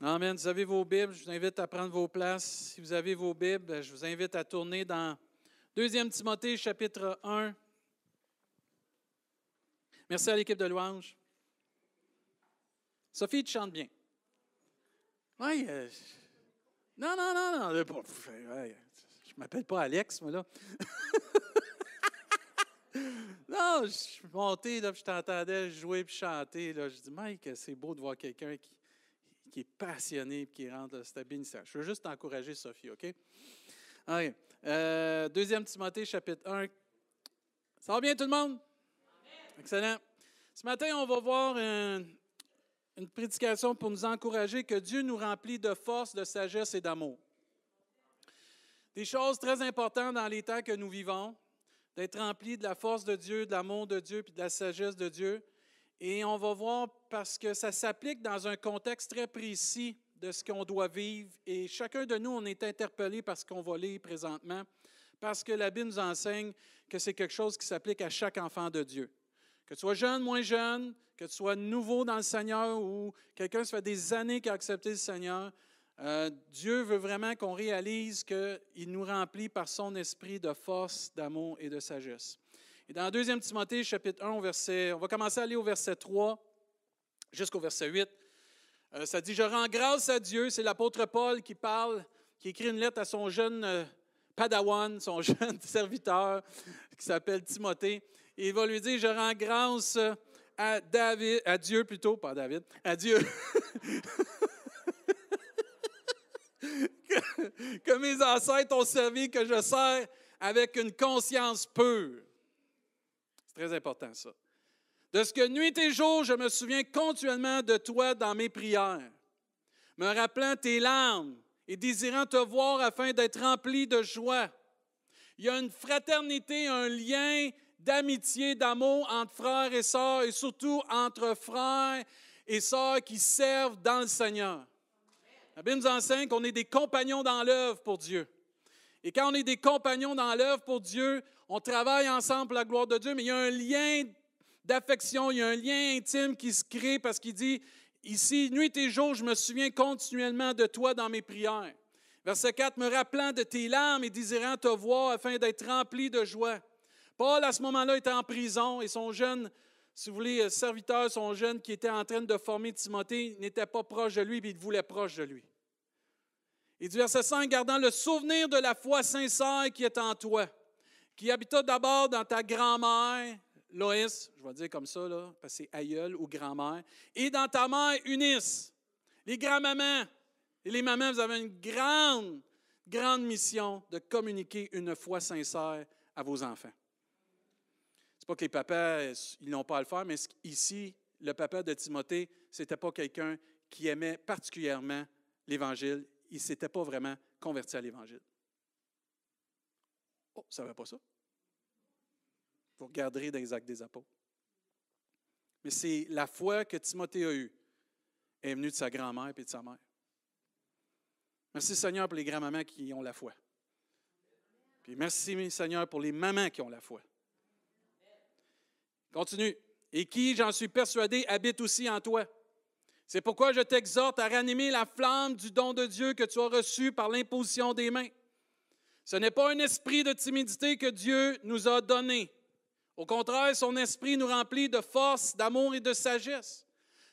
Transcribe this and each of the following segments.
Amen. Vous avez vos Bibles, je vous invite à prendre vos places. Si vous avez vos Bibles, je vous invite à tourner dans 2 Timothée, chapitre 1. Merci à l'équipe de louange. Sophie, tu chantes bien. Oui. Euh, non, non, non, non. je ne m'appelle pas Alex, moi, là. non, je suis monté, là, je t'entendais jouer et chanter. Là. Je dis, Mike, c'est beau de voir quelqu'un qui, qui, est passionné et qui rentre. C'était bénissant. Je veux juste t'encourager, Sophie, OK? Euh, deuxième Timothée, chapitre 1. Ça va bien, tout le monde? Excellent. Ce matin, on va voir une prédication pour nous encourager que Dieu nous remplit de force, de sagesse et d'amour. Des choses très importantes dans les temps que nous vivons, d'être rempli de la force de Dieu, de l'amour de Dieu, puis de la sagesse de Dieu. Et on va voir parce que ça s'applique dans un contexte très précis de ce qu'on doit vivre. Et chacun de nous, on est interpellé par ce qu'on va lire présentement, parce que la Bible nous enseigne que c'est quelque chose qui s'applique à chaque enfant de Dieu. Que tu sois jeune, moins jeune, que tu sois nouveau dans le Seigneur ou quelqu'un qui fait des années qui a accepté le Seigneur, euh, Dieu veut vraiment qu'on réalise qu'il nous remplit par son esprit de force, d'amour et de sagesse. Et dans 2 Timothée, chapitre 1, verset, on va commencer à aller au verset 3 jusqu'au verset 8. Euh, ça dit, je rends grâce à Dieu, c'est l'apôtre Paul qui parle, qui écrit une lettre à son jeune euh, padawan, son jeune serviteur qui s'appelle Timothée il va lui dire, je rends grâce à David, à Dieu plutôt, pas à David, à Dieu. que, mes ancêtres ont servi, que je sers avec une conscience pure. Très important ça. De ce que nuit et jour, je me souviens continuellement de toi dans mes prières, me rappelant tes larmes et désirant te voir afin d'être rempli de joie. Il y a une fraternité, un lien d'amitié, d'amour entre frères et sœurs et surtout entre frères et sœurs qui servent dans le Seigneur. La Bible nous enseigne qu'on est des compagnons dans l'œuvre pour Dieu. Et quand on est des compagnons dans l'œuvre pour Dieu, on travaille ensemble pour la gloire de Dieu, mais il y a un lien d'affection, il y a un lien intime qui se crée parce qu'il dit, ici, nuit et jour, je me souviens continuellement de toi dans mes prières. Verset 4, me rappelant de tes larmes et désirant te voir afin d'être rempli de joie. Paul, à ce moment-là, était en prison et son jeune, si vous voulez, serviteur, son jeune qui était en train de former Timothée, n'était pas proche de lui, mais il voulait proche de lui. Et du verset 5, gardant le souvenir de la foi sincère qui est en toi, qui habita d'abord dans ta grand-mère, Loïs, je vais dire comme ça, là, parce que c'est aïeul ou grand-mère, et dans ta mère, Eunice. Les grands-mamans et les mamans, vous avez une grande, grande mission de communiquer une foi sincère à vos enfants pas que les papas, ils n'ont pas à le faire, mais ici, le papa de Timothée, ce n'était pas quelqu'un qui aimait particulièrement l'Évangile. Il s'était pas vraiment converti à l'Évangile. Oh, ça ne va pas ça? Vous regarderez dans les actes des apôtres. Mais c'est la foi que Timothée a eue est venue de sa grand-mère et de sa mère. Merci Seigneur pour les grands-mamans qui ont la foi. Puis merci Seigneur pour les mamans qui ont la foi. Continue. Et qui, j'en suis persuadé, habite aussi en toi. C'est pourquoi je t'exhorte à ranimer la flamme du don de Dieu que tu as reçu par l'imposition des mains. Ce n'est pas un esprit de timidité que Dieu nous a donné. Au contraire, son esprit nous remplit de force, d'amour et de sagesse.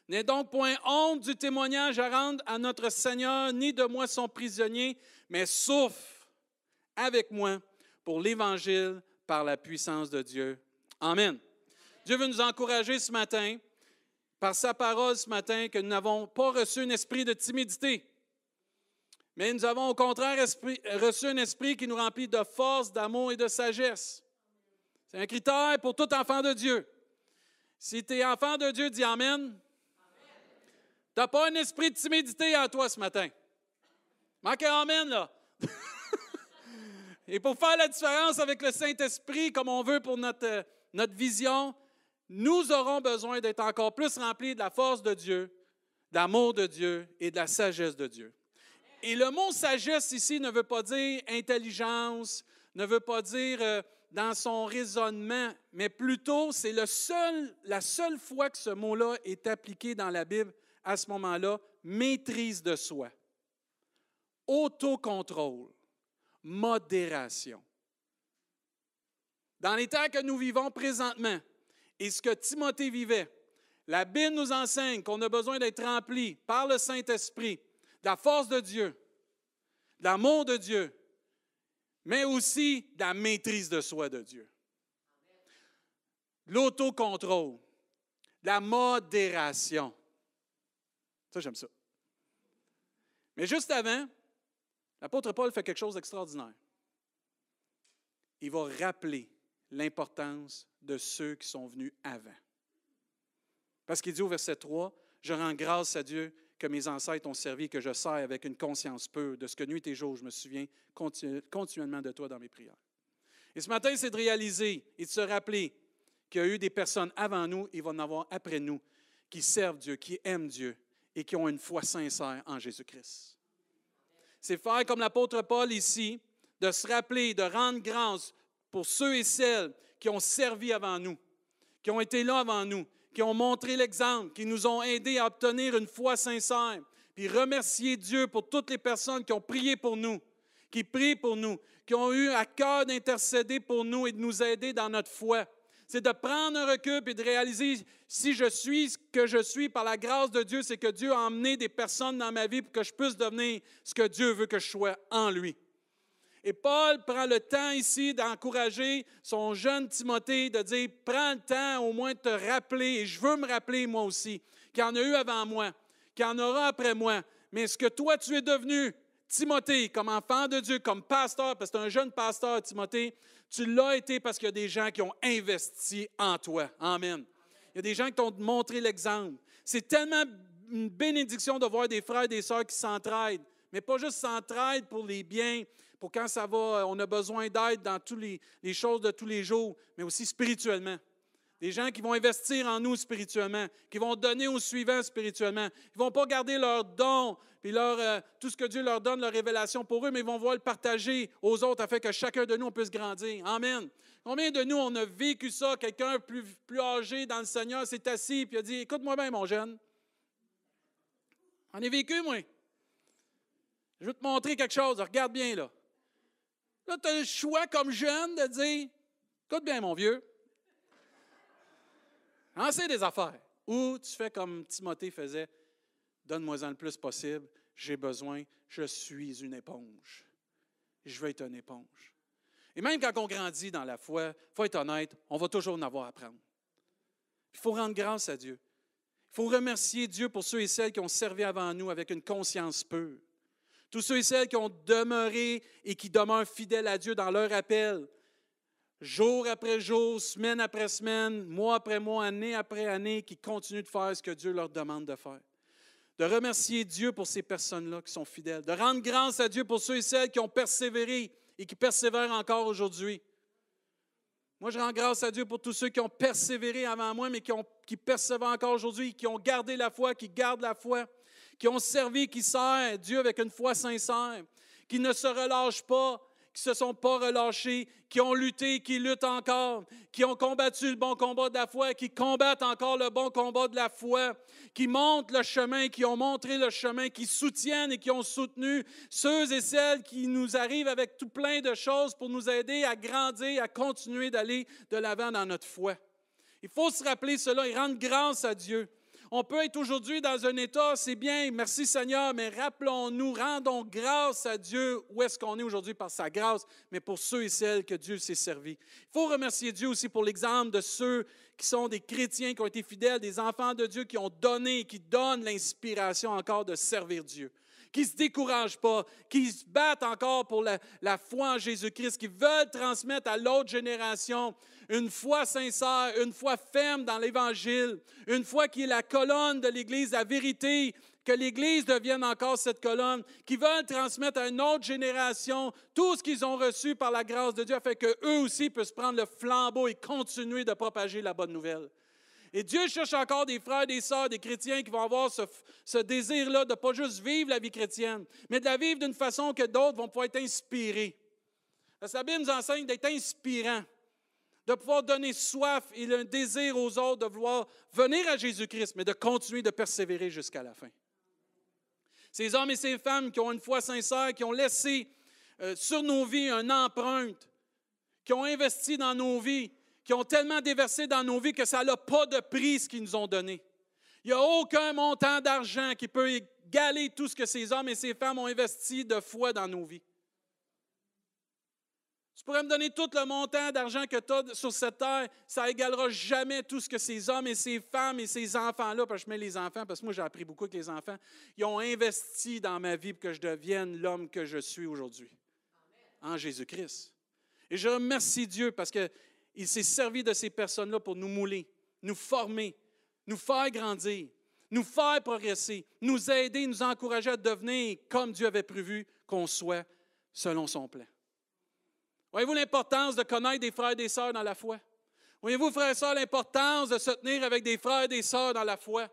N'aie donc point honte du témoignage à rendre à notre Seigneur, ni de moi son prisonnier, mais souffre avec moi pour l'Évangile par la puissance de Dieu. Amen. Dieu veut nous encourager ce matin, par sa parole ce matin, que nous n'avons pas reçu un esprit de timidité, mais nous avons au contraire reçu un esprit qui nous remplit de force, d'amour et de sagesse. C'est un critère pour tout enfant de Dieu. Si tu es enfant de Dieu, dis Amen. Tu n'as pas un esprit de timidité en toi ce matin. Manque un Amen, là. Et pour faire la différence avec le Saint-Esprit, comme on veut pour notre, notre vision, nous aurons besoin d'être encore plus remplis de la force de Dieu, de l'amour de Dieu et de la sagesse de Dieu. Et le mot sagesse ici ne veut pas dire intelligence, ne veut pas dire euh, dans son raisonnement, mais plutôt c'est la seule fois que ce mot-là est appliqué dans la Bible à ce moment-là maîtrise de soi, autocontrôle, modération. Dans les temps que nous vivons présentement, et ce que Timothée vivait, la Bible nous enseigne qu'on a besoin d'être rempli par le Saint-Esprit, la force de Dieu, l'amour de Dieu, mais aussi la maîtrise de soi de Dieu. L'autocontrôle, la modération. Ça, j'aime ça. Mais juste avant, l'apôtre Paul fait quelque chose d'extraordinaire. Il va rappeler l'importance de ceux qui sont venus avant. Parce qu'il dit au verset 3, Je rends grâce à Dieu que mes ancêtres ont servi, que je sers avec une conscience pure de ce que nuit et jour je me souviens continuellement de toi dans mes prières. Et ce matin, c'est de réaliser et de se rappeler qu'il y a eu des personnes avant nous, et il va en avoir après nous, qui servent Dieu, qui aiment Dieu et qui ont une foi sincère en Jésus-Christ. C'est faire comme l'apôtre Paul ici, de se rappeler, de rendre grâce pour ceux et celles qui ont servi avant nous, qui ont été là avant nous, qui ont montré l'exemple, qui nous ont aidés à obtenir une foi sincère, puis remercier Dieu pour toutes les personnes qui ont prié pour nous, qui prient pour nous, qui ont eu à cœur d'intercéder pour nous et de nous aider dans notre foi. C'est de prendre un recul et de réaliser si je suis ce que je suis par la grâce de Dieu, c'est que Dieu a emmené des personnes dans ma vie pour que je puisse devenir ce que Dieu veut que je sois en lui. Et Paul prend le temps ici d'encourager son jeune Timothée, de dire, prends le temps au moins de te rappeler, et je veux me rappeler moi aussi, qu'il y en a eu avant moi, qu'il y en aura après moi, mais ce que toi tu es devenu, Timothée, comme enfant de Dieu, comme pasteur, parce que tu es un jeune pasteur, Timothée, tu l'as été parce qu'il y a des gens qui ont investi en toi. Amen. Il y a des gens qui t'ont montré l'exemple. C'est tellement une bénédiction de voir des frères et des sœurs qui s'entraident, mais pas juste s'entraident pour les biens, pour quand ça va, euh, on a besoin d'aide dans toutes les, choses de tous les jours, mais aussi spirituellement. Des gens qui vont investir en nous spirituellement, qui vont donner aux suivants spirituellement. Ils ne vont pas garder leurs dons, puis leur, euh, tout ce que Dieu leur donne, leur révélation pour eux, mais ils vont voir le partager aux autres afin que chacun de nous puisse grandir. Amen. Combien de nous, on a vécu ça? Quelqu'un plus, plus âgé dans le Seigneur s'est assis et a dit Écoute-moi bien, mon jeune. On ai vécu, moi. Je veux te montrer quelque chose. Regarde bien, là. Là, tu as le choix comme jeune de dire Écoute bien, mon vieux, sais des affaires. Ou tu fais comme Timothée faisait Donne-moi-en le plus possible, j'ai besoin, je suis une éponge. Je veux être une éponge. Et même quand on grandit dans la foi, il faut être honnête, on va toujours en avoir à prendre. Il faut rendre grâce à Dieu. Il faut remercier Dieu pour ceux et celles qui ont servi avant nous avec une conscience pure. Tous ceux et celles qui ont demeuré et qui demeurent fidèles à Dieu dans leur appel, jour après jour, semaine après semaine, mois après mois, année après année, qui continuent de faire ce que Dieu leur demande de faire. De remercier Dieu pour ces personnes-là qui sont fidèles. De rendre grâce à Dieu pour ceux et celles qui ont persévéré et qui persévèrent encore aujourd'hui. Moi, je rends grâce à Dieu pour tous ceux qui ont persévéré avant moi, mais qui, persévèrent encore aujourd'hui, qui ont gardé la foi, qui gardent la foi qui ont servi, qui servent Dieu avec une foi sincère, qui ne se relâchent pas, qui ne se sont pas relâchés, qui ont lutté, qui luttent encore, qui ont combattu le bon combat de la foi, qui combattent encore le bon combat de la foi, qui montrent le chemin, qui ont montré le chemin, qui soutiennent et qui ont soutenu ceux et celles qui nous arrivent avec tout plein de choses pour nous aider à grandir, à continuer d'aller de l'avant dans notre foi. Il faut se rappeler cela et rendre grâce à Dieu. On peut être aujourd'hui dans un état, c'est bien, merci Seigneur, mais rappelons-nous, rendons grâce à Dieu où est-ce qu'on est aujourd'hui par sa grâce, mais pour ceux et celles que Dieu s'est servi. Il faut remercier Dieu aussi pour l'exemple de ceux qui sont des chrétiens, qui ont été fidèles, des enfants de Dieu, qui ont donné, qui donnent l'inspiration encore de servir Dieu qui ne se découragent pas, qui se battent encore pour la, foi en Jésus-Christ, qui veulent transmettre à l'autre génération une foi sincère, une foi ferme dans l'Évangile, une foi qui est la colonne de l'Église, la vérité, que l'Église devienne encore cette colonne, qui veulent transmettre à une autre génération tout ce qu'ils ont reçu par la grâce de Dieu, afin qu'eux aussi puissent prendre le flambeau et continuer de propager la bonne nouvelle. Et Dieu cherche encore des frères, des sœurs, des chrétiens qui vont avoir ce, désir-là de ne pas juste vivre la vie chrétienne, mais de la vivre d'une façon que d'autres vont pouvoir être inspirés. La Bible nous enseigne d'être inspirant de pouvoir donner soif et un désir aux autres de vouloir venir à Jésus-Christ, mais de continuer de persévérer jusqu'à la fin. Ces hommes et ces femmes qui ont une foi sincère, qui ont laissé euh, sur nos vies une empreinte, qui ont investi dans nos vies, qui ont tellement déversé dans nos vies que ça n'a pas de prix ce qu'ils nous ont donné. Il n'y a aucun montant d'argent qui peut égaler tout ce que ces hommes et ces femmes ont investi de foi dans nos vies. Tu pourrais me donner tout le montant d'argent que tu as sur cette terre, ça égalera jamais tout ce que ces hommes et ces femmes et ces enfants-là, parce que je mets les enfants, parce que moi j'ai appris beaucoup avec les enfants, ils ont investi dans ma vie pour que je devienne l'homme que je suis aujourd'hui, en Jésus-Christ. Et je remercie Dieu parce qu'il s'est servi de ces personnes-là pour nous mouler, nous former, nous faire grandir, nous faire progresser, nous aider, nous encourager à devenir comme Dieu avait prévu qu'on soit selon son plan. Voyez-vous l'importance de connaître des frères et des sœurs dans la foi? Voyez-vous, frères et sœurs, l'importance de se tenir avec des frères et des sœurs dans la foi?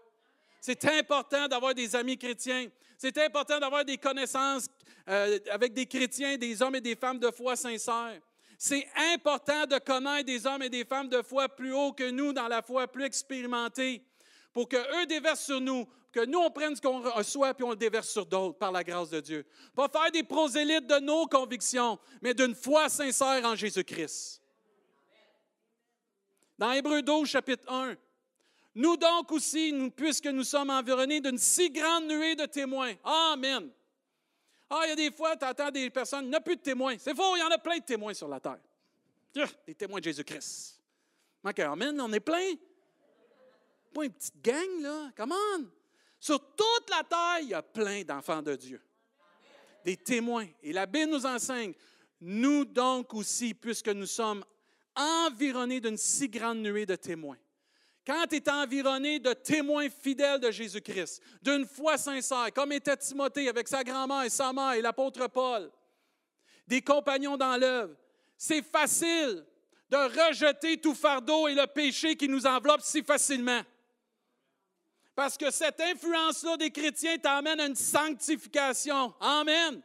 C'est important d'avoir des amis chrétiens. C'est important d'avoir des connaissances euh, avec des chrétiens, des hommes et des femmes de foi sincères. C'est important de connaître des hommes et des femmes de foi plus haut que nous dans la foi, plus expérimentés, pour qu'eux déversent sur nous, que nous, on prenne ce qu'on reçoit puis on le déverse sur d'autres par la grâce de Dieu. Pas faire des prosélytes de nos convictions, mais d'une foi sincère en Jésus-Christ. Dans Hébreu 12, chapitre 1, nous donc aussi, nous, puisque nous sommes environnés d'une si grande nuée de témoins. Amen. Ah, il y a des fois, tu entends des personnes, il n'y a plus de témoins. C'est faux, il y en a plein de témoins sur la terre. Des témoins de Jésus-Christ. Amen, on est plein. Pas une petite gang, là. Come on. Sur toute la terre, il y a plein d'enfants de Dieu. Des témoins. Et la Bible nous enseigne, nous donc aussi, puisque nous sommes environnés d'une si grande nuée de témoins. Quand tu es environné de témoins fidèles de Jésus-Christ, d'une foi sincère, comme était Timothée avec sa grand-mère et sa mère et l'apôtre Paul, des compagnons dans l'œuvre, c'est facile de rejeter tout fardeau et le péché qui nous enveloppe si facilement. Parce que cette influence-là des chrétiens t'amène à une sanctification. Amen.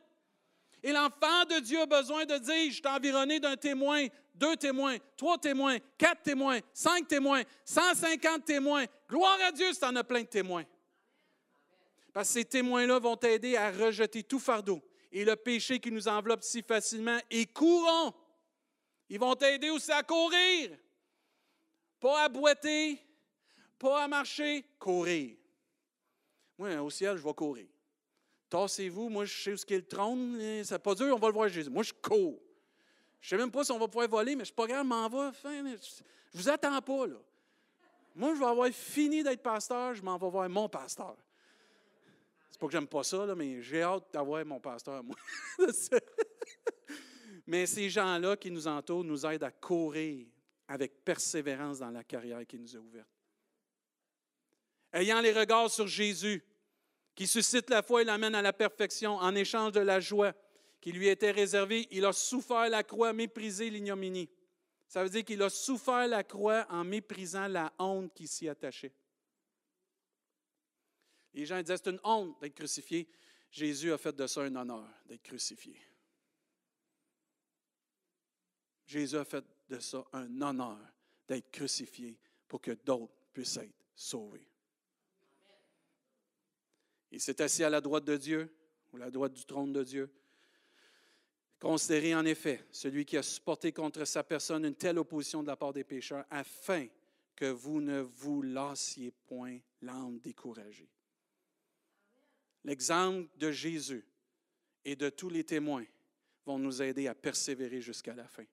Et l'enfant de Dieu a besoin de dire, je suis environné d'un témoin, deux témoins, trois témoins, quatre témoins, cinq témoins, 150 témoins. Gloire à Dieu si tu en as plein de témoins. Parce que ces témoins-là vont t'aider à rejeter tout fardeau et le péché qui nous enveloppe si facilement et courons. Ils vont t'aider aussi à courir, pas à boiter, pas à marcher, courir. Moi, au ciel, je vais courir. Tassez-vous, moi, je sais où est le trône. C'est pas dur, on va le voir Jésus. Moi, je cours. Je ne sais même pas si on va pouvoir voler, mais je ne suis pas grave, m'en vais. Je ne vous attends pas, là. Moi, je vais avoir fini d'être pasteur, je m'en vais voir mon pasteur. C'est pas que j'aime pas ça, mais j'ai hâte d'avoir mon pasteur, moi. mais ces gens-là qui nous entourent nous aident à courir avec persévérance dans la carrière qui nous est ouverte ayant les regards sur Jésus, qui suscite la foi et l'amène à la perfection en échange de la joie qui lui était réservée, il a souffert la croix, méprisé l'ignominie. Ça veut dire qu'il a souffert la croix en méprisant la honte qui s'y attachait. Les gens disaient c'est une honte d'être crucifié. Jésus a fait de ça un honneur d'être crucifié. Jésus a fait de ça un honneur d'être crucifié pour que d'autres puissent être sauvés. Il s'est assis à la droite de Dieu, ou à la droite du trône de Dieu. Considérez en effet celui qui a supporté contre sa personne une telle opposition de la part des pécheurs, afin que vous ne vous lassiez point l'âme découragée. L'exemple de Jésus et de tous les témoins vont nous aider à persévérer jusqu'à la fin.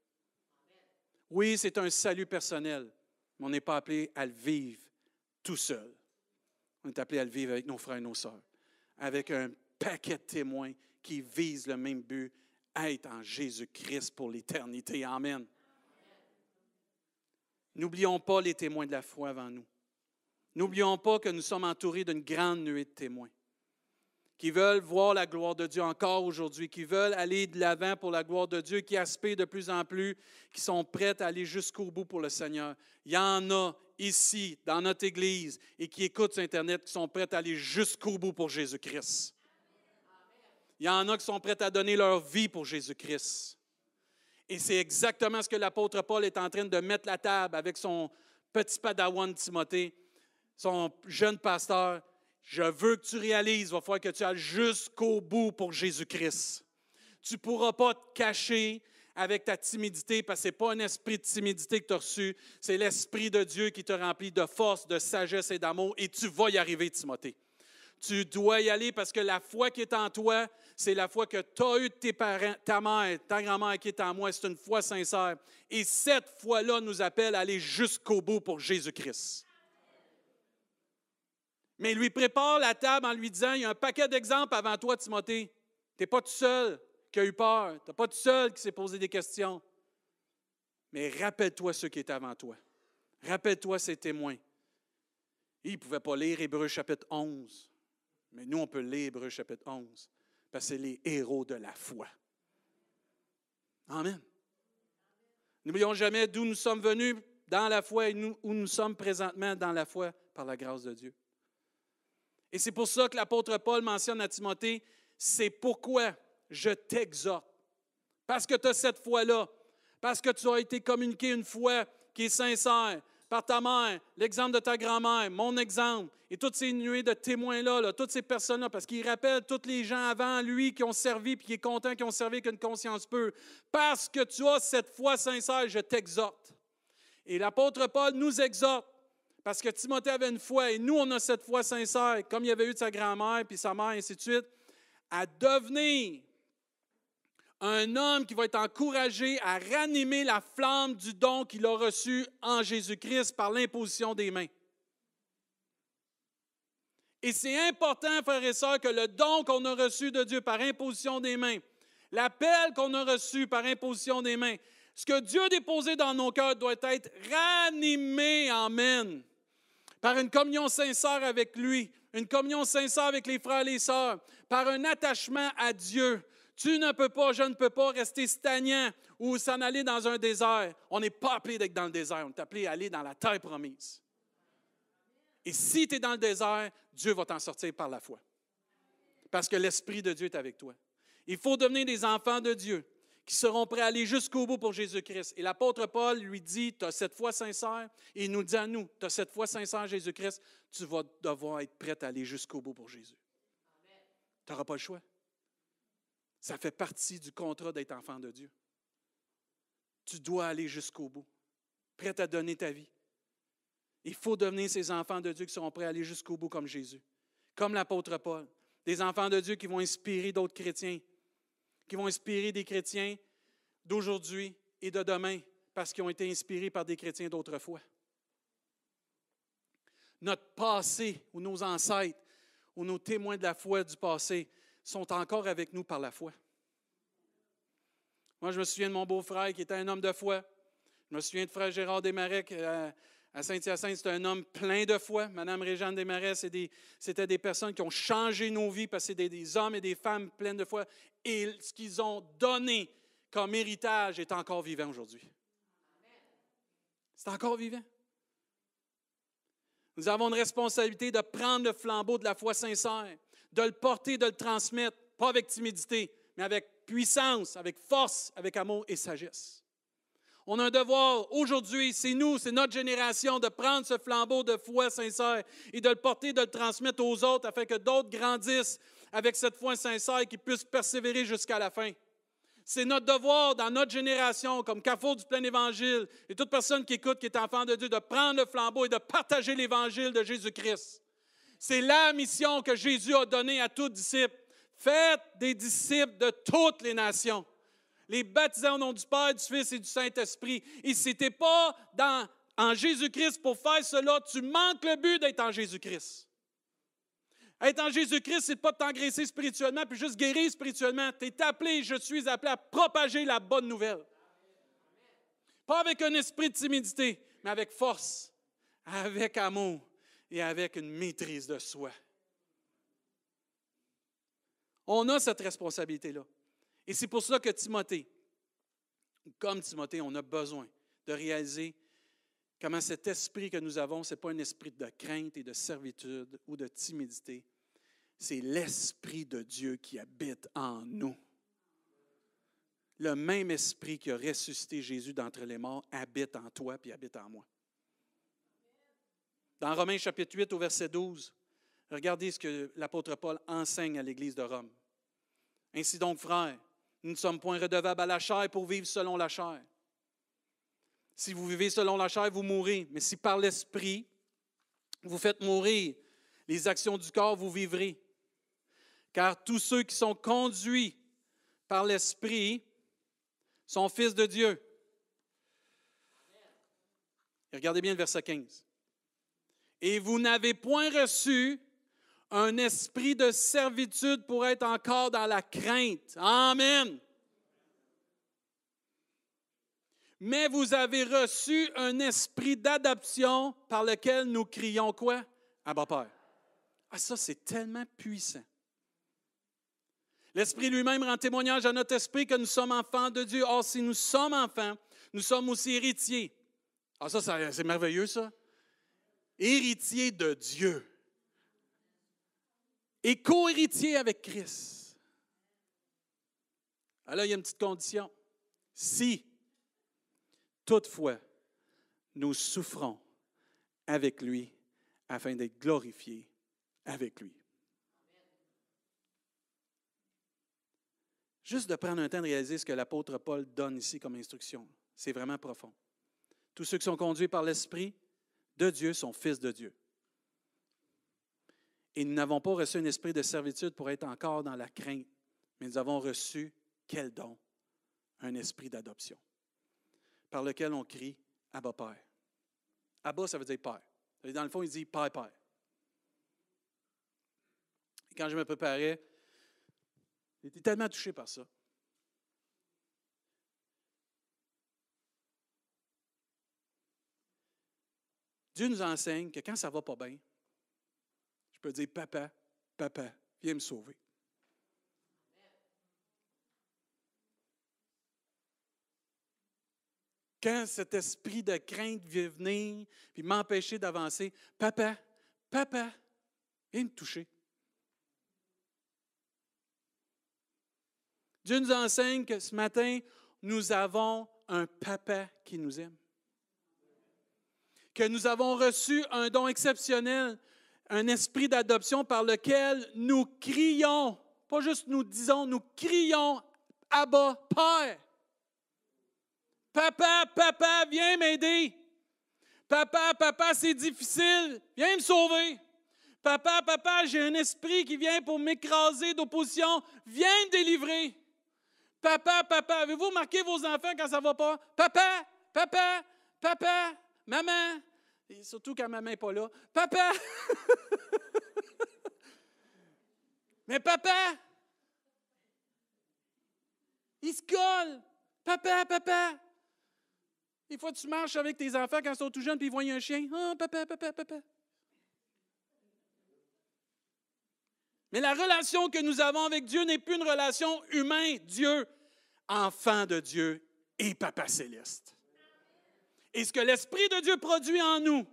Oui, c'est un salut personnel, mais on n'est pas appelé à le vivre tout seul. On est appelé à le vivre avec nos frères et nos sœurs, avec un paquet de témoins qui visent le même but, être en Jésus-Christ pour l'éternité. Amen. N'oublions pas les témoins de la foi avant nous. N'oublions pas que nous sommes entourés d'une grande nuée de témoins qui veulent voir la gloire de Dieu encore aujourd'hui, qui veulent aller de l'avant pour la gloire de Dieu, qui aspirent de plus en plus, qui sont prêts à aller jusqu'au bout pour le Seigneur. Il y en a ici, dans notre Église, et qui écoutent sur Internet, qui sont prêts à aller jusqu'au bout pour Jésus-Christ. Il y en a qui sont prêts à donner leur vie pour Jésus-Christ. Et c'est exactement ce que l'apôtre Paul est en train de mettre la table avec son petit padawan Timothée, son jeune pasteur. Je veux que tu réalises, il va falloir que tu ailles jusqu'au bout pour Jésus-Christ. Tu ne pourras pas te cacher avec ta timidité, parce que ce n'est pas un esprit de timidité que tu as reçu, c'est l'Esprit de Dieu qui te remplit de force, de sagesse et d'amour, et tu vas y arriver, Timothée. Tu dois y aller parce que la foi qui est en toi, c'est la foi que tu as eue de tes parents, ta mère, ta grand-mère qui est en moi. C'est une foi sincère. Et cette foi-là nous appelle à aller jusqu'au bout pour Jésus-Christ. Mais il lui prépare la table en lui disant, il y a un paquet d'exemples avant toi, Timothée. Tu n'es pas tout seul qui a eu peur. Tu n'es pas tout seul qui s'est posé des questions. Mais rappelle-toi ceux qui étaient avant toi. Rappelle-toi ces témoins. Ils ne pouvaient pas lire Hébreu chapitre 11. Mais nous, on peut lire Hébreu chapitre 11, parce que c'est les héros de la foi. Amen. N'oublions jamais d'où nous sommes venus dans la foi et où nous sommes présentement dans la foi par la grâce de Dieu. Et c'est pour ça que l'apôtre Paul mentionne à Timothée, c'est pourquoi je t'exhorte. Parce que tu as cette foi-là, parce que tu as été communiqué une foi qui est sincère, par ta mère, l'exemple de ta grand-mère, mon exemple, et toutes ces nuées de témoins-là, toutes ces personnes-là, parce qu'il rappelle tous les gens avant lui qui ont servi, puis qui est content, qui ont servi avec une conscience pure. Parce que tu as cette foi sincère, je t'exhorte. Et l'apôtre Paul nous exhorte, parce que Timothée avait une foi, et nous, on a cette foi sincère, comme il avait eu de sa grand-mère, puis sa mère, et ainsi de suite, à devenir un homme qui va être encouragé à ranimer la flamme du don qu'il a reçu en Jésus-Christ par l'imposition des mains. Et c'est important, frères et sœurs, que le don qu'on a reçu de Dieu par imposition des mains, l'appel qu'on a reçu par imposition des mains, ce que Dieu a déposé dans nos cœurs doit être ranimé, Amen, par une communion sincère avec lui, une communion sincère avec les frères et les sœurs, par un attachement à Dieu, tu ne peux pas, je ne peux pas rester stagnant ou s'en aller dans un désert. On n'est pas appelé d'être dans le désert, on est appelé à aller dans la terre promise. Et si tu es dans le désert, Dieu va t'en sortir par la foi. Parce que l'Esprit de Dieu est avec toi. Il faut devenir des enfants de Dieu qui seront prêts à aller jusqu'au bout pour Jésus-Christ. Et l'apôtre Paul lui dit, tu as cette foi sincère, et il nous dit à nous, tu as cette foi sincère Jésus-Christ, tu vas devoir être prêt à aller jusqu'au bout pour Jésus. Tu n'auras pas le choix. Ça fait partie du contrat d'être enfant de Dieu. Tu dois aller jusqu'au bout, prêt à donner ta vie. Il faut devenir ces enfants de Dieu qui seront prêts à aller jusqu'au bout comme Jésus, comme l'apôtre Paul. Des enfants de Dieu qui vont inspirer d'autres chrétiens, qui vont inspirer des chrétiens d'aujourd'hui et de demain, parce qu'ils ont été inspirés par des chrétiens d'autrefois. Notre passé ou nos ancêtres ou nos témoins de la foi du passé sont encore avec nous par la foi. Moi, je me souviens de mon beau-frère qui était un homme de foi. Je me souviens de frère Gérard Desmarais euh, à Saint-Hyacinthe, c'était un homme plein de foi. Madame Réjeanne Desmarais, c'était des, personnes qui ont changé nos vies parce que c'était des hommes et des femmes pleines de foi. Et ce qu'ils ont donné comme héritage est encore vivant aujourd'hui. C'est encore vivant. Nous avons une responsabilité de prendre le flambeau de la foi sincère de le porter, de le transmettre, pas avec timidité, mais avec puissance, avec force, avec amour et sagesse. On a un devoir aujourd'hui, c'est nous, c'est notre génération, de prendre ce flambeau de foi sincère et de le porter, de le transmettre aux autres afin que d'autres grandissent avec cette foi sincère et qu'ils puissent persévérer jusqu'à la fin. C'est notre devoir dans notre génération, comme Carrefour du plein évangile, et toute personne qui écoute, qui est enfant de Dieu, de prendre le flambeau et de partager l'évangile de Jésus-Christ. C'est la mission que Jésus a donnée à tous disciples. Faites des disciples de toutes les nations. Les baptisants au nom du Père, du Fils et du Saint-Esprit. Et si tu n'es pas en Jésus-Christ pour faire cela, tu manques le but d'être en Jésus-Christ. Être en Jésus-Christ, c'est pas t'engraisser spirituellement puis juste guérir spirituellement. Tu es appelé, je suis appelé à propager la bonne nouvelle. Pas avec un esprit de timidité, mais avec force, avec amour, et avec une maîtrise de soi. On a cette responsabilité-là. Et c'est pour cela que Timothée, comme Timothée, on a besoin de réaliser comment cet esprit que nous avons, ce n'est pas un esprit de crainte et de servitude ou de timidité, c'est l'esprit de Dieu qui habite en nous. le même esprit qui a ressuscité Jésus d'entre les morts habite en toi puis habite en moi. Dans Romains chapitre 8 au verset 12, regardez ce que l'apôtre Paul enseigne à l'Église de Rome. Ainsi donc, frères, nous ne sommes point redevables à la chair pour vivre selon la chair. Si vous vivez selon la chair, vous mourrez. Mais si par l'Esprit, vous faites mourir les actions du corps, vous vivrez. Car tous ceux qui sont conduits par l'Esprit sont fils de Dieu. regardez bien le verset 15. Et vous n'avez point reçu un esprit de servitude pour être encore dans la crainte. Amen. Mais vous avez reçu un esprit d'adoption par lequel nous crions quoi? Abba Père. Ah, ça, c'est tellement puissant. L'Esprit lui-même rend témoignage à notre esprit que nous sommes enfants de Dieu. Or, si nous sommes enfants, nous sommes aussi héritiers. Ah, ça, c'est merveilleux, ça. Héritiers de Dieu. Et co-héritiers avec Christ. Alors, il y a une petite condition. Si Toutefois, nous souffrons avec lui afin d'être glorifiés avec lui. Juste de prendre un temps de réaliser ce que l'apôtre Paul donne ici comme instruction. C'est vraiment profond. Tous ceux qui sont conduits par l'Esprit de Dieu sont fils de Dieu. Et nous n'avons pas reçu un esprit de servitude pour être encore dans la crainte, mais nous avons reçu quel don? Un esprit d'adoption par lequel on crie Abba Père. Abba, ça veut dire Père. Dans le fond, il dit Père, Père. Et quand je me préparais, j'étais tellement touché par ça. Dieu nous enseigne que quand ça ne va pas bien, je peux dire Papa, Papa, viens me sauver. quand cet esprit de crainte vient venir, puis m'empêcher d'avancer, papa, papa, viens me toucher. Dieu nous enseigne que ce matin, nous avons un papa qui nous aime. Que nous avons reçu un don exceptionnel, un esprit d'adoption par lequel nous crions, pas juste nous disons, nous crions Abba, Père. Papa, papa, viens m'aider. Papa, papa, c'est difficile. Viens me sauver. Papa, papa, j'ai un esprit qui vient pour m'écraser d'opposition. Viens me délivrer. Papa, papa, avez-vous marqué vos enfants quand ça ne va pas? Papa, papa, papa, maman. Surtout quand maman n'est pas là. Papa! Mais papa! Il se colle. Papa, papa. Des fois, tu marches avec tes enfants quand ils sont tout jeunes, puis ils voient un chien. Ah, papa, papa, papa. Mais la relation que nous avons avec Dieu n'est plus une relation humaine. Dieu, enfant de Dieu et Papa céleste. Et ce que l'Esprit de Dieu produit en nous,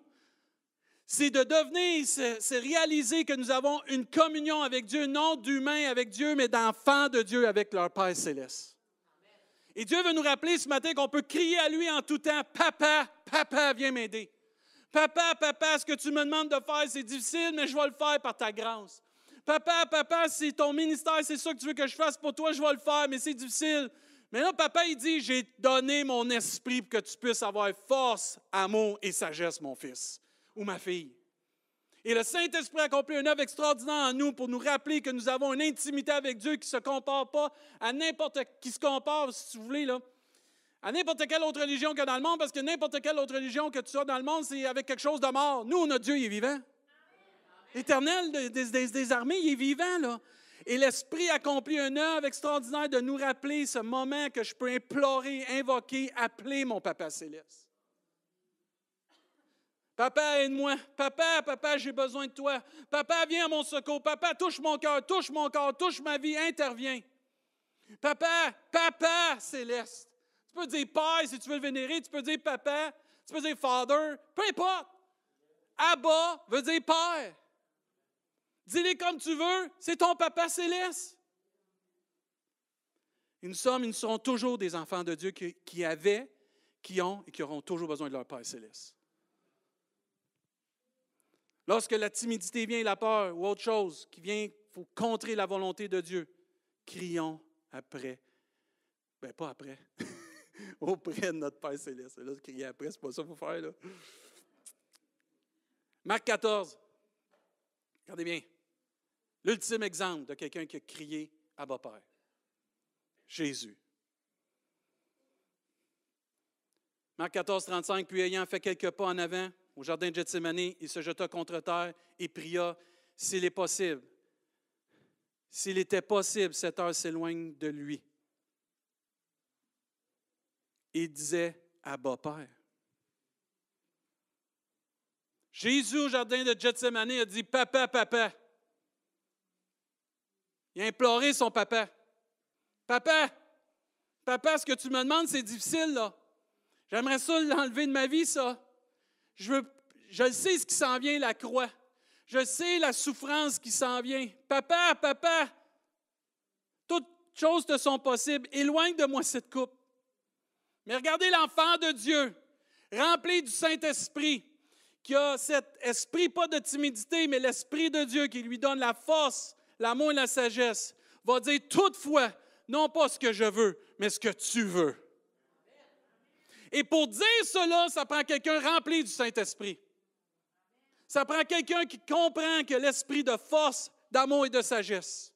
c'est de devenir, c'est réaliser que nous avons une communion avec Dieu, non d'humain avec Dieu, mais d'enfants de Dieu avec leur Père céleste. Et Dieu veut nous rappeler ce matin qu'on peut crier à lui en tout temps, Papa, Papa, viens m'aider. Papa, Papa, ce que tu me demandes de faire, c'est difficile, mais je vais le faire par ta grâce. Papa, Papa, si ton ministère, c'est ça que tu veux que je fasse pour toi, je vais le faire, mais c'est difficile. Mais là, Papa, il dit, j'ai donné mon esprit pour que tu puisses avoir force, amour et sagesse, mon fils ou ma fille. Et le Saint-Esprit accomplit une œuvre extraordinaire en nous pour nous rappeler que nous avons une intimité avec Dieu qui ne se compare pas à n'importe qui se compare, si vous voulez, là, à n'importe quelle autre religion que dans le monde, parce que n'importe quelle autre religion que tu as dans le monde, c'est avec quelque chose de mort. Nous, notre Dieu, il est vivant. L'éternel des, des, armées, il est vivant, là. Et l'Esprit accomplit une œuvre extraordinaire de nous rappeler ce moment que je peux implorer, invoquer, appeler mon Papa Céleste. Papa, aide-moi. Papa, papa, j'ai besoin de toi. Papa, viens à mon secours. Papa, touche mon cœur, touche mon corps, touche ma vie, interviens. Papa, papa céleste. Tu peux dire Père si tu veux le vénérer, tu peux dire Papa, tu peux dire Father, peu importe. Abba veut dire Père. Dis-les comme tu veux, c'est ton Papa céleste. Et nous sommes, nous serons toujours des enfants de Dieu qui, qui avaient, qui ont et qui auront toujours besoin de leur Père céleste. Lorsque la timidité vient, la peur ou autre chose qui vient, il faut contrer la volonté de Dieu. Crions après. Ben, pas après. Auprès de notre Père Céleste. Là, crier après, c'est pas ça qu'il faut faire. Là. Marc 14. Regardez bien. L'ultime exemple de quelqu'un qui a crié à bas Père. Jésus. Marc 14, 35. Puis ayant fait quelques pas en avant, au jardin de Gethsemane, il se jeta contre terre et pria S'il est possible, s'il était possible, cette heure s'éloigne de lui. Il disait Abba Père. Jésus au jardin de Gethsemane a dit Papa, papa. Il a imploré son papa. Papa, papa, ce que tu me demandes, c'est difficile, là. J'aimerais ça l'enlever de ma vie, ça. Je, sais ce qui s'en vient, la croix. Je sais la souffrance qui s'en vient. Papa, papa, toutes choses te sont possibles. Éloigne de moi cette coupe. Mais regardez l'enfant de Dieu, rempli du Saint-Esprit, qui a cet esprit, pas de timidité, mais l'Esprit de Dieu qui lui donne la force, l'amour et la sagesse, va dire toutefois, non pas ce que je veux, mais ce que tu veux. Et pour dire cela, ça prend quelqu'un rempli du Saint-Esprit. Ça prend quelqu'un qui comprend que l'esprit de force, d'amour et de sagesse.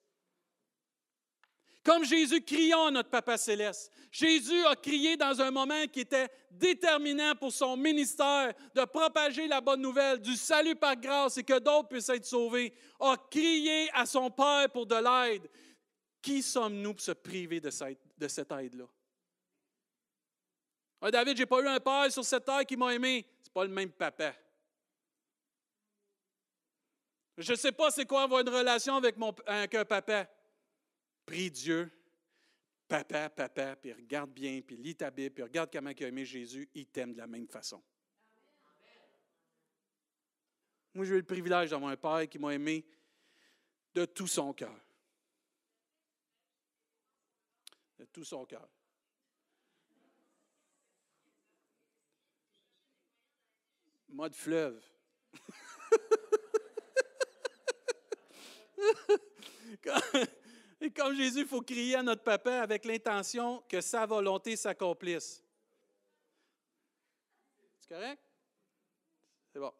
Comme Jésus criant à notre Papa céleste. Jésus a crié dans un moment qui était déterminant pour son ministère de propager la bonne nouvelle du salut par grâce et que d'autres puissent être sauvés. A crié à son Père pour de l'aide. Qui sommes-nous pour se priver de cette, de cette aide-là? Ah, David, je n'ai pas eu un père sur cette terre qui m'a aimé. Ce n'est pas le même papa. Je ne sais pas c'est quoi avoir une relation avec, mon, un papa. Prie Dieu, papa, papa, puis regarde bien, puis lis ta Bible, puis regarde comment il a aimé Jésus, il t'aime de la même façon. Moi, j'ai eu le privilège d'avoir un père qui m'a aimé de tout son cœur. De tout son cœur. Mode fleuve. Et comme Jésus, il faut crier à notre papa avec l'intention que sa volonté s'accomplisse. C'est correct? C'est bon.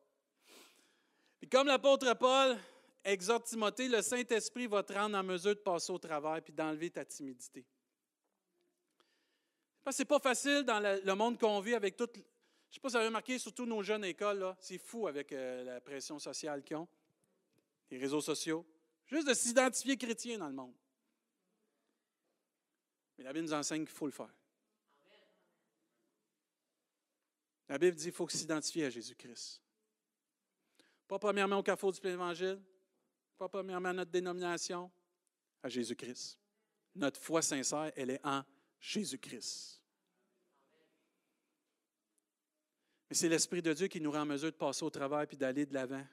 Et comme l'apôtre Paul exhorte Timothée, le Saint-Esprit va te rendre en mesure de passer au travers puis d'enlever ta timidité. Ce n'est pas facile dans le monde qu'on vit avec toute. Je sais pas si vous avez remarqué, surtout nos jeunes écoles, c'est fou avec euh, la pression sociale qu'ils ont, les réseaux sociaux. Juste de s'identifier chrétien dans le monde. Mais la Bible nous enseigne qu'il faut le faire. La Bible dit qu'il faut s'identifier à Jésus-Christ. Pas premièrement au carrefour du plein évangile, pas premièrement à notre dénomination, à Jésus-Christ. Notre foi sincère, elle est en Jésus-Christ. Mais c'est l'Esprit de Dieu qui nous rend en mesure de passer au travail puis d'aller de l'avant,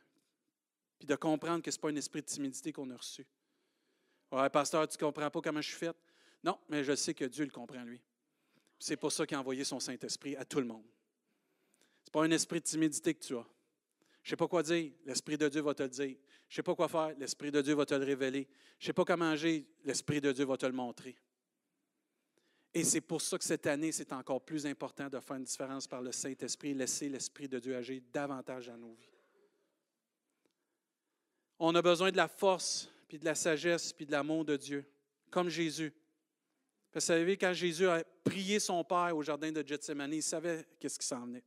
puis de comprendre que ce n'est pas un esprit de timidité qu'on a reçu. Ouais, pasteur, tu ne comprends pas comment je suis fait? Non, mais je sais que Dieu le comprend, lui. C'est pour ça qu'il a envoyé son Saint-Esprit à tout le monde. Ce n'est pas un esprit de timidité que tu as. Je ne sais pas quoi dire, l'Esprit de Dieu va te le dire. Je ne sais pas quoi faire, l'Esprit de Dieu va te le révéler. Je ne sais pas comment agir, l'Esprit de Dieu va te le montrer. Et c'est pour ça que cette année, c'est encore plus important de faire une différence par le Saint-Esprit laisser l'Esprit de Dieu agir davantage dans nos vies. On a besoin de la force, puis de la sagesse, puis de l'amour de Dieu, comme Jésus. Vous savez, quand Jésus a prié son Père au jardin de Gethsemane, il savait qu'est-ce qui s'en venait.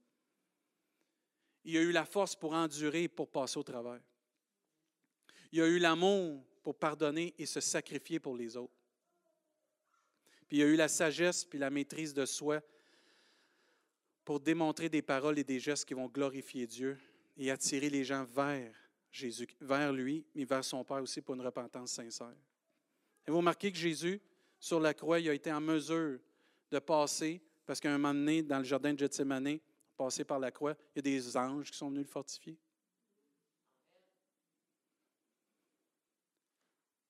Il a eu la force pour endurer, pour passer au travers. Il a eu l'amour pour pardonner et se sacrifier pour les autres. Puis il a eu la sagesse puis la maîtrise de soi pour démontrer des paroles et des gestes qui vont glorifier Dieu et attirer les gens vers Jésus, vers lui, mais vers son Père aussi pour une repentance sincère. Et vous remarquez que Jésus, sur la croix, il a été en mesure de passer, parce qu'à un moment donné, dans le jardin de Gethsemane, passer par la croix, il y a des anges qui sont venus le fortifier.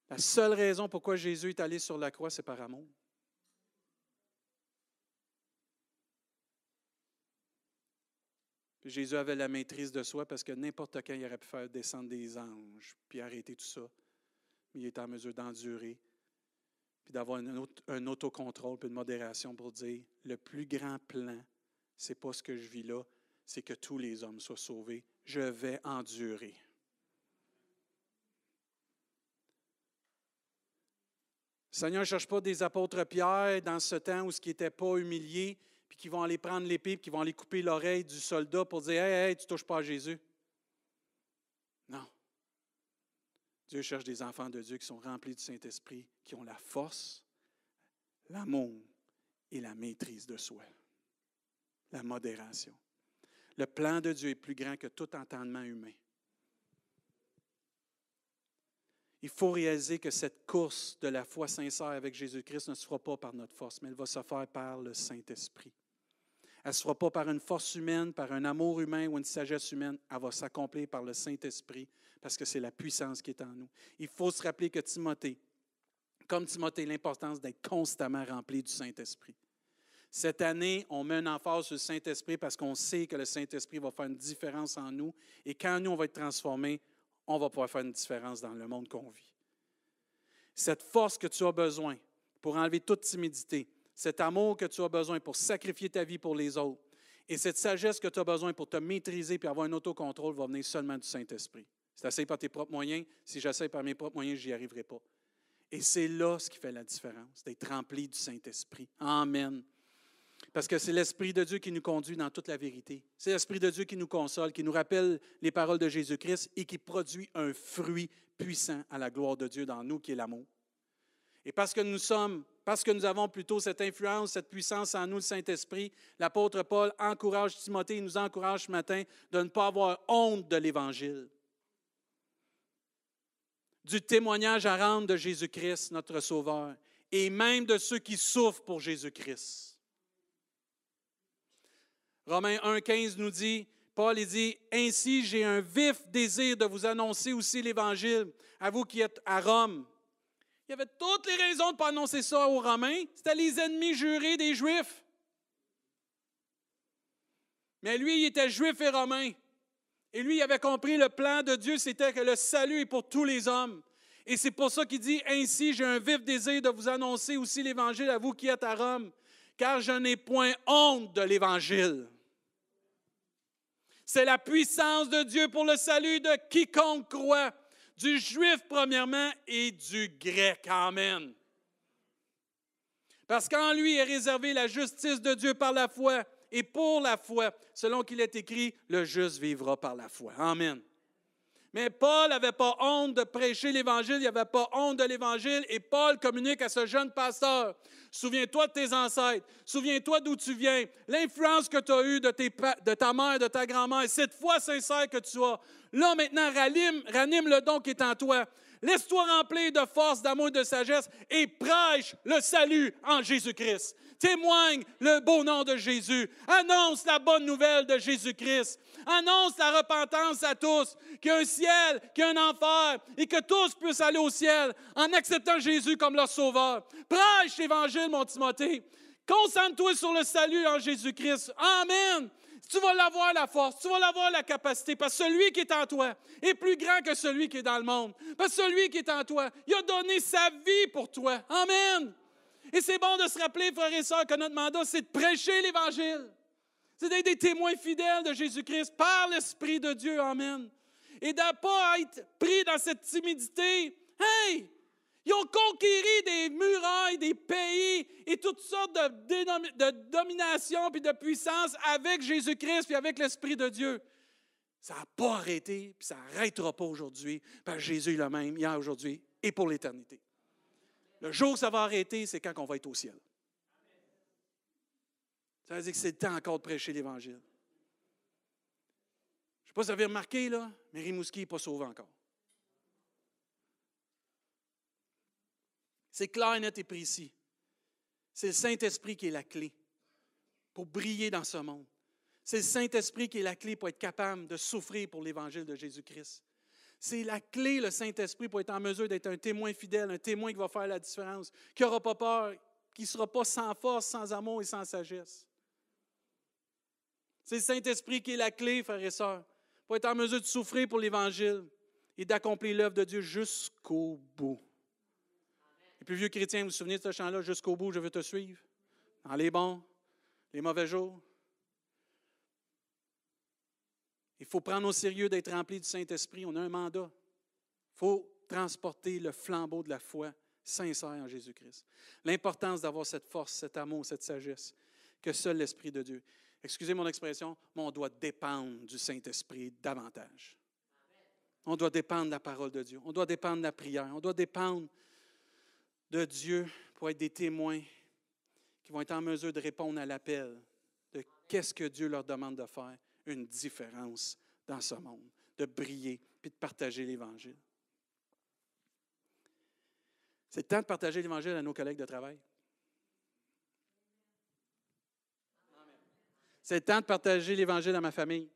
La seule raison pourquoi Jésus est allé sur la croix, c'est par amour. Jésus avait la maîtrise de soi parce que n'importe quand il aurait pu faire descendre des anges puis arrêter tout ça. Mais il était en mesure d'endurer puis d'avoir un, autocontrôle, puis une modération pour dire, le plus grand plan, c'est pas ce que je vis là, c'est que tous les hommes soient sauvés. Je vais endurer. Seigneur ne cherche pas des apôtres Pierre dans ce temps où ce qui n'était pas humilié, puis qui vont aller prendre l'épée, puis qui vont aller couper l'oreille du soldat pour dire Hey, hey, tu touches pas à Jésus. Non. Dieu cherche des enfants de Dieu qui sont remplis du Saint-Esprit, qui ont la force, l'amour et la maîtrise de soi, la modération. Le plan de Dieu est plus grand que tout entendement humain. Il faut réaliser que cette course de la foi sincère avec Jésus-Christ ne se fera pas par notre force, mais elle va se faire par le Saint-Esprit. Elle ne se pas par une force humaine, par un amour humain ou une sagesse humaine. Elle va s'accomplir par le Saint-Esprit parce que c'est la puissance qui est en nous. Il faut se rappeler que Timothée, comme Timothée, l'importance d'être constamment rempli du Saint-Esprit. Cette année, on met un emphase sur le Saint-Esprit parce qu'on sait que le Saint-Esprit va faire une différence en nous. Et quand nous, on va être transformés, on va pouvoir faire une différence dans le monde qu'on vit. Cette force que tu as besoin pour enlever toute timidité, cet amour que tu as besoin pour sacrifier ta vie pour les autres, et cette sagesse que tu as besoin pour te maîtriser et avoir un autocontrôle va venir seulement du Saint-Esprit. Si tu par tes propres moyens, si j'essaie par mes propres moyens, je n'y arriverai pas. Et c'est là ce qui fait la différence, d'être rempli du Saint-Esprit. Amen. Parce que c'est l'Esprit de Dieu qui nous conduit dans toute la vérité. C'est l'Esprit de Dieu qui nous console, qui nous rappelle les paroles de Jésus-Christ et qui produit un fruit puissant à la gloire de Dieu dans nous, qui est l'amour. Et parce que nous sommes, parce que nous avons plutôt cette influence, cette puissance en nous, le Saint-Esprit, l'apôtre Paul encourage Timothée, il nous encourage ce matin de ne pas avoir honte de l'Évangile, du témoignage à rendre de Jésus-Christ, notre Sauveur, et même de ceux qui souffrent pour Jésus-Christ. Romains 1,15 nous dit, Paul dit, Ainsi j'ai un vif désir de vous annoncer aussi l'Évangile, à vous qui êtes à Rome. Il y avait toutes les raisons de ne pas annoncer ça aux Romains. C'était les ennemis jurés des Juifs. Mais lui, il était juif et romain. Et lui, il avait compris le plan de Dieu, c'était que le salut est pour tous les hommes. Et c'est pour ça qu'il dit, Ainsi j'ai un vif désir de vous annoncer aussi l'Évangile à vous qui êtes à Rome, car je n'ai point honte de l'Évangile. C'est la puissance de Dieu pour le salut de quiconque croit, du juif premièrement et du grec. Amen. Parce qu'en lui est réservée la justice de Dieu par la foi et pour la foi, selon qu'il est écrit, le juste vivra par la foi. Amen. Mais Paul n'avait pas honte de prêcher l'Évangile, il n'avait pas honte de l'Évangile, et Paul communique à ce jeune pasteur. Souviens-toi de tes ancêtres, souviens-toi d'où tu viens, l'influence que tu as eue de, ta mère, de ta grand-mère, cette foi sincère que tu as. Là, maintenant, ranime, ranime le don qui est en toi. Laisse-toi remplir de force, d'amour et de sagesse et prêche le salut en Jésus-Christ. Témoigne le beau nom de Jésus. Annonce la bonne nouvelle de Jésus-Christ. Annonce la repentance à tous, qu'il a un ciel, qu'il enfer et que tous puissent aller au ciel en acceptant Jésus comme leur sauveur. Prêche l'Évangile, mon Timothée. Concentre-toi sur le salut en Jésus-Christ. Amen. Tu vas l'avoir la force, tu vas l'avoir la capacité, parce que celui qui est en toi est plus grand que celui qui est dans le monde. Parce que celui qui est en toi, il a donné sa vie pour toi. Amen. Et c'est bon de se rappeler, frères et sœurs, que notre mandat, c'est de prêcher l'Évangile. C'est d'être des témoins fidèles de Jésus-Christ par l'Esprit de Dieu. Amen. Et de ne pas être pris dans cette timidité. Hey! Ils ont conquéri des murailles, des pays et toutes sortes de, de domination puis de puissance avec Jésus-Christ et avec l'Esprit de Dieu. Ça n'a pas arrêté, puis ça n'arrêtera pas aujourd'hui, parce Jésus est le même hier, aujourd'hui et pour l'éternité. Le jour où ça va arrêter, c'est quand on va être au ciel. Ça veut dire que c'est le temps encore de prêcher l'Évangile. Je ne sais pas si vous avez remarqué, là, mais Rimouski n'est pas sauvé encore. C'est clair, net et précis. C'est le Saint-Esprit qui est la clé pour briller dans ce monde. C'est le Saint-Esprit qui est la clé pour être capable de souffrir pour l'Évangile de Jésus-Christ. C'est la clé, le Saint-Esprit, pour être en mesure d'être un témoin fidèle, un témoin qui va faire la différence, qui n'aura pas peur, qui ne sera pas sans force, sans amour et sans sagesse. C'est le Saint-Esprit qui est la clé, frères et sœurs, pour être en mesure de souffrir pour l'Évangile et d'accomplir l'œuvre de Dieu jusqu'au bout. Les plus vieux chrétiens, vous vous souvenez de ce chant-là, jusqu'au bout, je veux te suivre, dans les bons, les mauvais jours. Il faut prendre au sérieux d'être rempli du Saint-Esprit. On a un mandat. Il faut transporter le flambeau de la foi sincère en Jésus-Christ. L'importance d'avoir cette force, cet amour, cette sagesse que seul l'Esprit de Dieu. Excusez mon expression, mais on doit dépendre du Saint-Esprit davantage. On doit dépendre de la parole de Dieu. On doit dépendre de la prière. On doit dépendre de Dieu pour être des témoins qui vont être en mesure de répondre à l'appel de qu'est-ce que Dieu leur demande de faire, une différence dans ce monde, de briller puis de partager l'Évangile. C'est le temps de partager l'Évangile à nos collègues de travail. C'est le temps de partager l'Évangile à ma famille.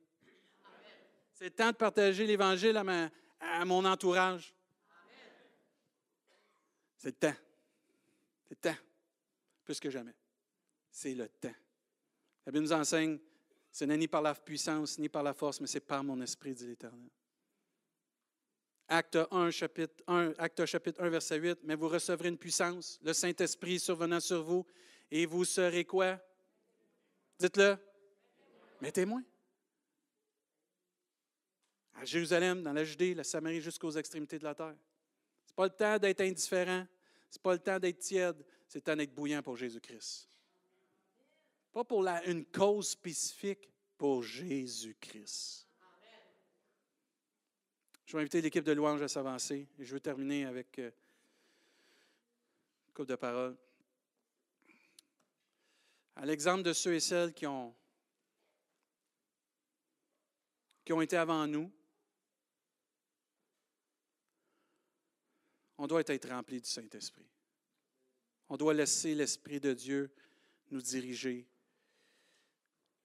C'est le temps de partager l'Évangile à, à mon entourage. C'est le temps. Le temps. Plus que jamais. C'est le temps. La Bible nous enseigne, ce n'est ni par la puissance, ni par la force, mais c'est par mon esprit, dit l'Éternel. Acte 1, chapitre 1, Acte chapitre 1, verset 8. Mais vous recevrez une puissance, le Saint-Esprit survenant sur vous, et vous serez quoi? Dites-le. Mes témoins. À Jérusalem, dans la Judée, la Samarie, jusqu'aux extrémités de la terre. Ce n'est pas le temps d'être indifférent. N'est pas le temps d'être tiède. C'est le temps d'être bouillant pour Jésus-Christ. Pas pour une cause spécifique, pour Jésus-Christ. Je vais inviter l'équipe de louange à s'avancer et je veux terminer avec euh, une couple de paroles. À l'exemple de ceux et celles qui ont, qui ont été avant nous, on doit être rempli du Saint-Esprit. On doit laisser l'Esprit de Dieu nous diriger,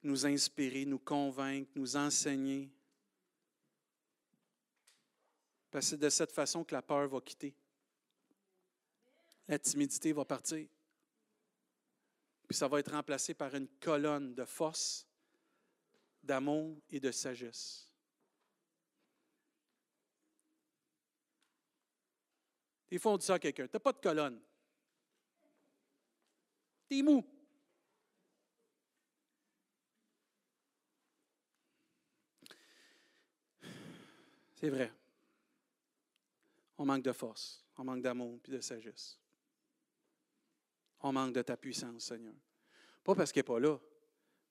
nous inspirer, nous convaincre, nous enseigner, parce que c'est de cette façon que la peur va quitter. La timidité va partir. Puis ça va être remplacé par une colonne de force, d'amour et de sagesse. On dit ça à quelqu'un. Tu n'as pas de colonne. T'es mou. C'est vrai. On manque de force, on manque d'amour puis de sagesse. On manque de ta puissance, Seigneur. Pas parce qu'elle n'est pas là,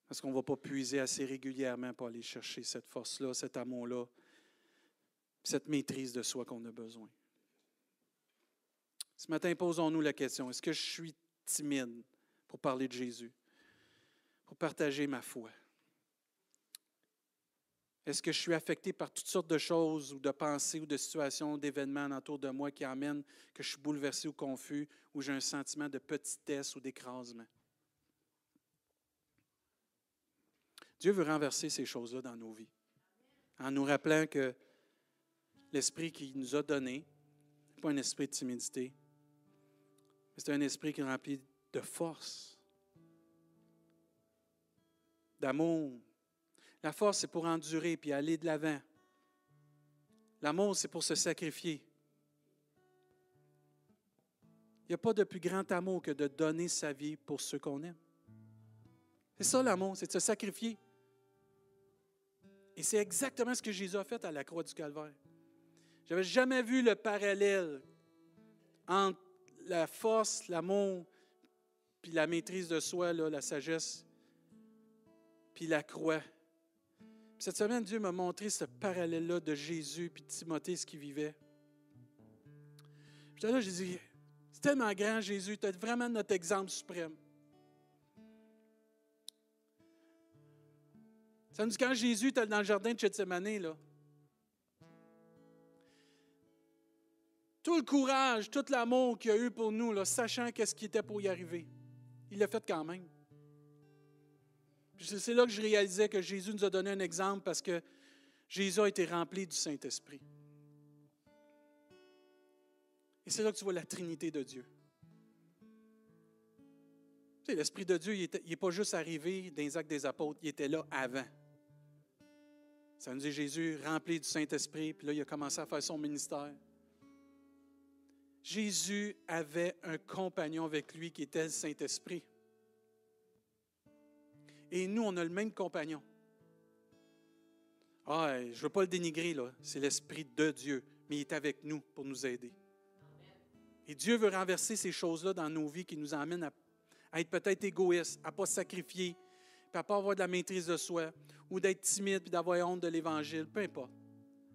parce qu'on ne va pas puiser assez régulièrement pour aller chercher cette force-là, cet amour-là, cette maîtrise de soi qu'on a besoin. Ce matin, posons-nous la question, est-ce que je suis timide pour parler de Jésus, pour partager ma foi? Est-ce que je suis affecté par toutes sortes de choses ou de pensées ou de situations, d'événements autour de moi qui amènent que je suis bouleversé ou confus ou j'ai un sentiment de petitesse ou d'écrasement? Dieu veut renverser ces choses-là dans nos vies en nous rappelant que l'esprit qu'il nous a donné, n'est pas un esprit de timidité, c'est un esprit qui est rempli de force, d'amour, la force, c'est pour endurer puis aller de l'avant. L'amour, c'est pour se sacrifier. Il n'y a pas de plus grand amour que de donner sa vie pour ceux qu'on aime. C'est ça l'amour, c'est de se sacrifier. Et c'est exactement ce que Jésus a fait à la croix du Calvaire. Je n'avais jamais vu le parallèle entre la force, l'amour, puis la maîtrise de soi, la sagesse, puis la croix. Cette semaine, Dieu m'a montré ce parallèle-là de Jésus et de Timothée, ce qu'il vivait. Puis là, j'ai dit, c'est tellement grand, Jésus, tu es vraiment notre exemple suprême. Ça nous dit quand Jésus était dans le jardin de Gethsemane, là, tout le courage, tout l'amour qu'il a eu pour nous, sachant qu'est-ce qui était pour y arriver, il l'a fait quand même. C'est là que je réalisais que Jésus nous a donné un exemple parce que Jésus a été rempli du Saint-Esprit. Et c'est là que tu vois la Trinité de Dieu. l'Esprit de Dieu, il n'est pas juste arrivé dans les actes des apôtres, il était là avant. Ça nous dit Jésus rempli du Saint-Esprit, puis là, il a commencé à faire son ministère. Jésus avait un compagnon avec lui qui était le Saint-Esprit. Et nous, on a le même compagnon. Ah, je ne veux pas le dénigrer. C'est l'Esprit de Dieu, mais il est avec nous pour nous aider. Et Dieu veut renverser ces choses-là dans nos vies qui nous amènent à, être peut-être égoïstes, à ne pas sacrifier, à ne pas avoir de la maîtrise de soi, ou d'être timide, puis d'avoir honte de l'Évangile, peu importe.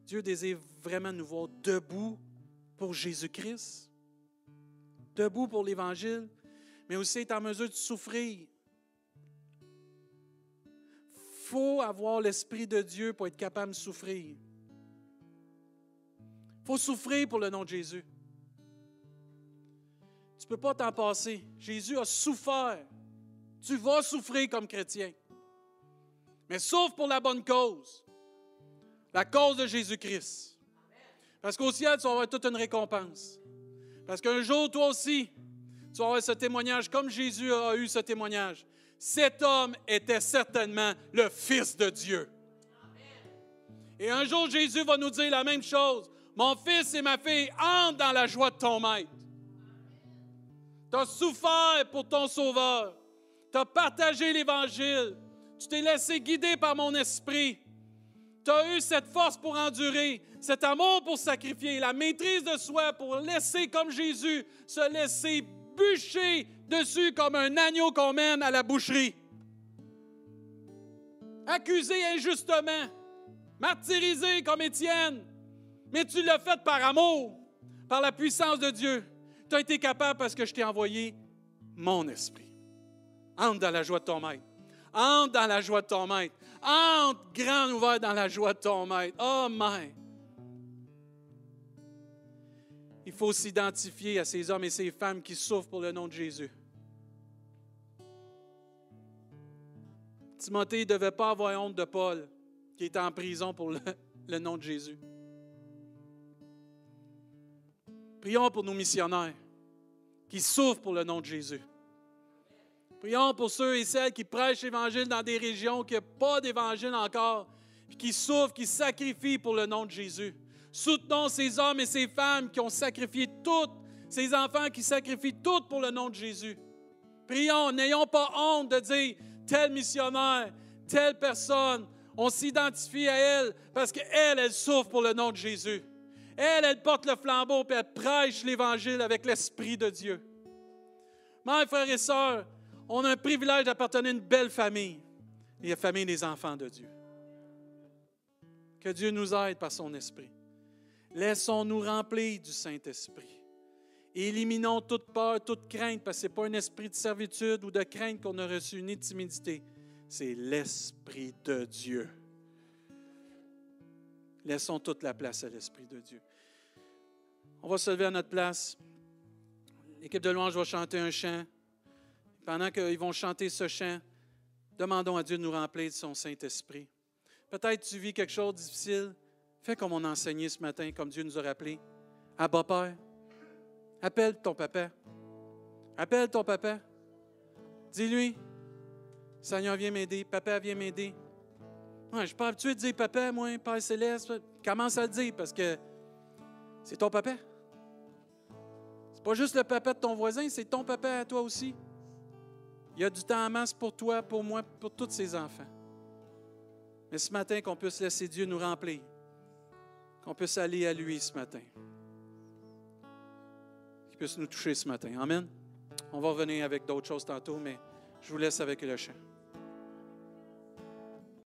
Dieu désire vraiment nous voir debout pour Jésus-Christ, debout pour l'Évangile, mais aussi être en mesure de souffrir faut avoir l'Esprit de Dieu pour être capable de souffrir. Faut souffrir pour le nom de Jésus. Tu ne peux pas t'en passer. Jésus a souffert. Tu vas souffrir comme chrétien. Mais sauf pour la bonne cause. La cause de Jésus-Christ. Parce qu'au ciel, tu vas avoir toute une récompense. Parce qu'un jour, toi aussi, tu vas avoir ce témoignage comme Jésus a eu ce témoignage cet homme était certainement le Fils de Dieu. Et un jour, Jésus va nous dire la même chose. Mon fils et ma fille, entrent dans la joie de ton maître. Tu as souffert pour ton sauveur. Tu as partagé l'Évangile. Tu t'es laissé guider par mon esprit. Tu as eu cette force pour endurer, cet amour pour sacrifier, la maîtrise de soi pour laisser, comme Jésus, se laisser bûcher dessus comme un agneau qu'on mène à la boucherie. Accusé injustement, martyrisé comme Étienne, mais tu l'as fait par amour, par la puissance de Dieu. Tu as été capable parce que je t'ai envoyé mon esprit. Entre dans la joie de ton maître. Entre dans la joie de ton maître. Entre grand ouvert dans la joie de ton maître. Oh. Il faut s'identifier à ces hommes et ces femmes qui souffrent pour le nom de Jésus. Timothée ne devait pas avoir honte de Paul, qui était en prison pour le, nom de Jésus. Prions pour nos missionnaires qui souffrent pour le nom de Jésus. Prions pour ceux et celles qui prêchent l'Évangile dans des régions qui n'ont pas d'Évangile encore, qui souffrent, qui sacrifient pour le nom de Jésus. Soutenons ces hommes et ces femmes qui ont sacrifié toutes, ces enfants qui sacrifient tout pour le nom de Jésus. Prions, n'ayons pas honte de dire tel missionnaire, telle personne, on s'identifie à elle parce qu'elle, elle souffre pour le nom de Jésus. Elle, elle porte le flambeau et elle prêche l'Évangile avec l'Esprit de Dieu. Mes frères et sœurs, on a un privilège d'appartenir à une belle famille, la famille des enfants de Dieu. Que Dieu nous aide par son Esprit. Laissons-nous remplir du Saint-Esprit. Éliminons toute peur, toute crainte, parce que ce n'est pas un esprit de servitude ou de crainte qu'on a reçu, ni de timidité. C'est l'Esprit de Dieu. Laissons toute la place à l'Esprit de Dieu. On va se lever à notre place. L'équipe de louange va chanter un chant. Pendant qu'ils vont chanter ce chant, demandons à Dieu de nous remplir de son Saint-Esprit. Peut-être tu vis quelque chose de difficile. Fais comme on a enseigné ce matin, comme Dieu nous a rappelé. Abba Père, appelle ton papa. Appelle ton papa. Dis-lui, Seigneur, viens m'aider. Papa, viens m'aider. je ne suis pas habitué de dire papa, moi, Père céleste. Commence à le dire parce que c'est ton papa. C'est pas juste le papa de ton voisin, c'est ton papa à toi aussi. Il y a du temps en masse pour toi, pour moi, pour tous ses enfants. Mais ce matin, qu'on puisse laisser Dieu nous remplir qu'on puisse aller à lui ce matin. Qu'il puisse nous toucher ce matin. Amen. On va revenir avec d'autres choses tantôt, mais je vous laisse avec le chant.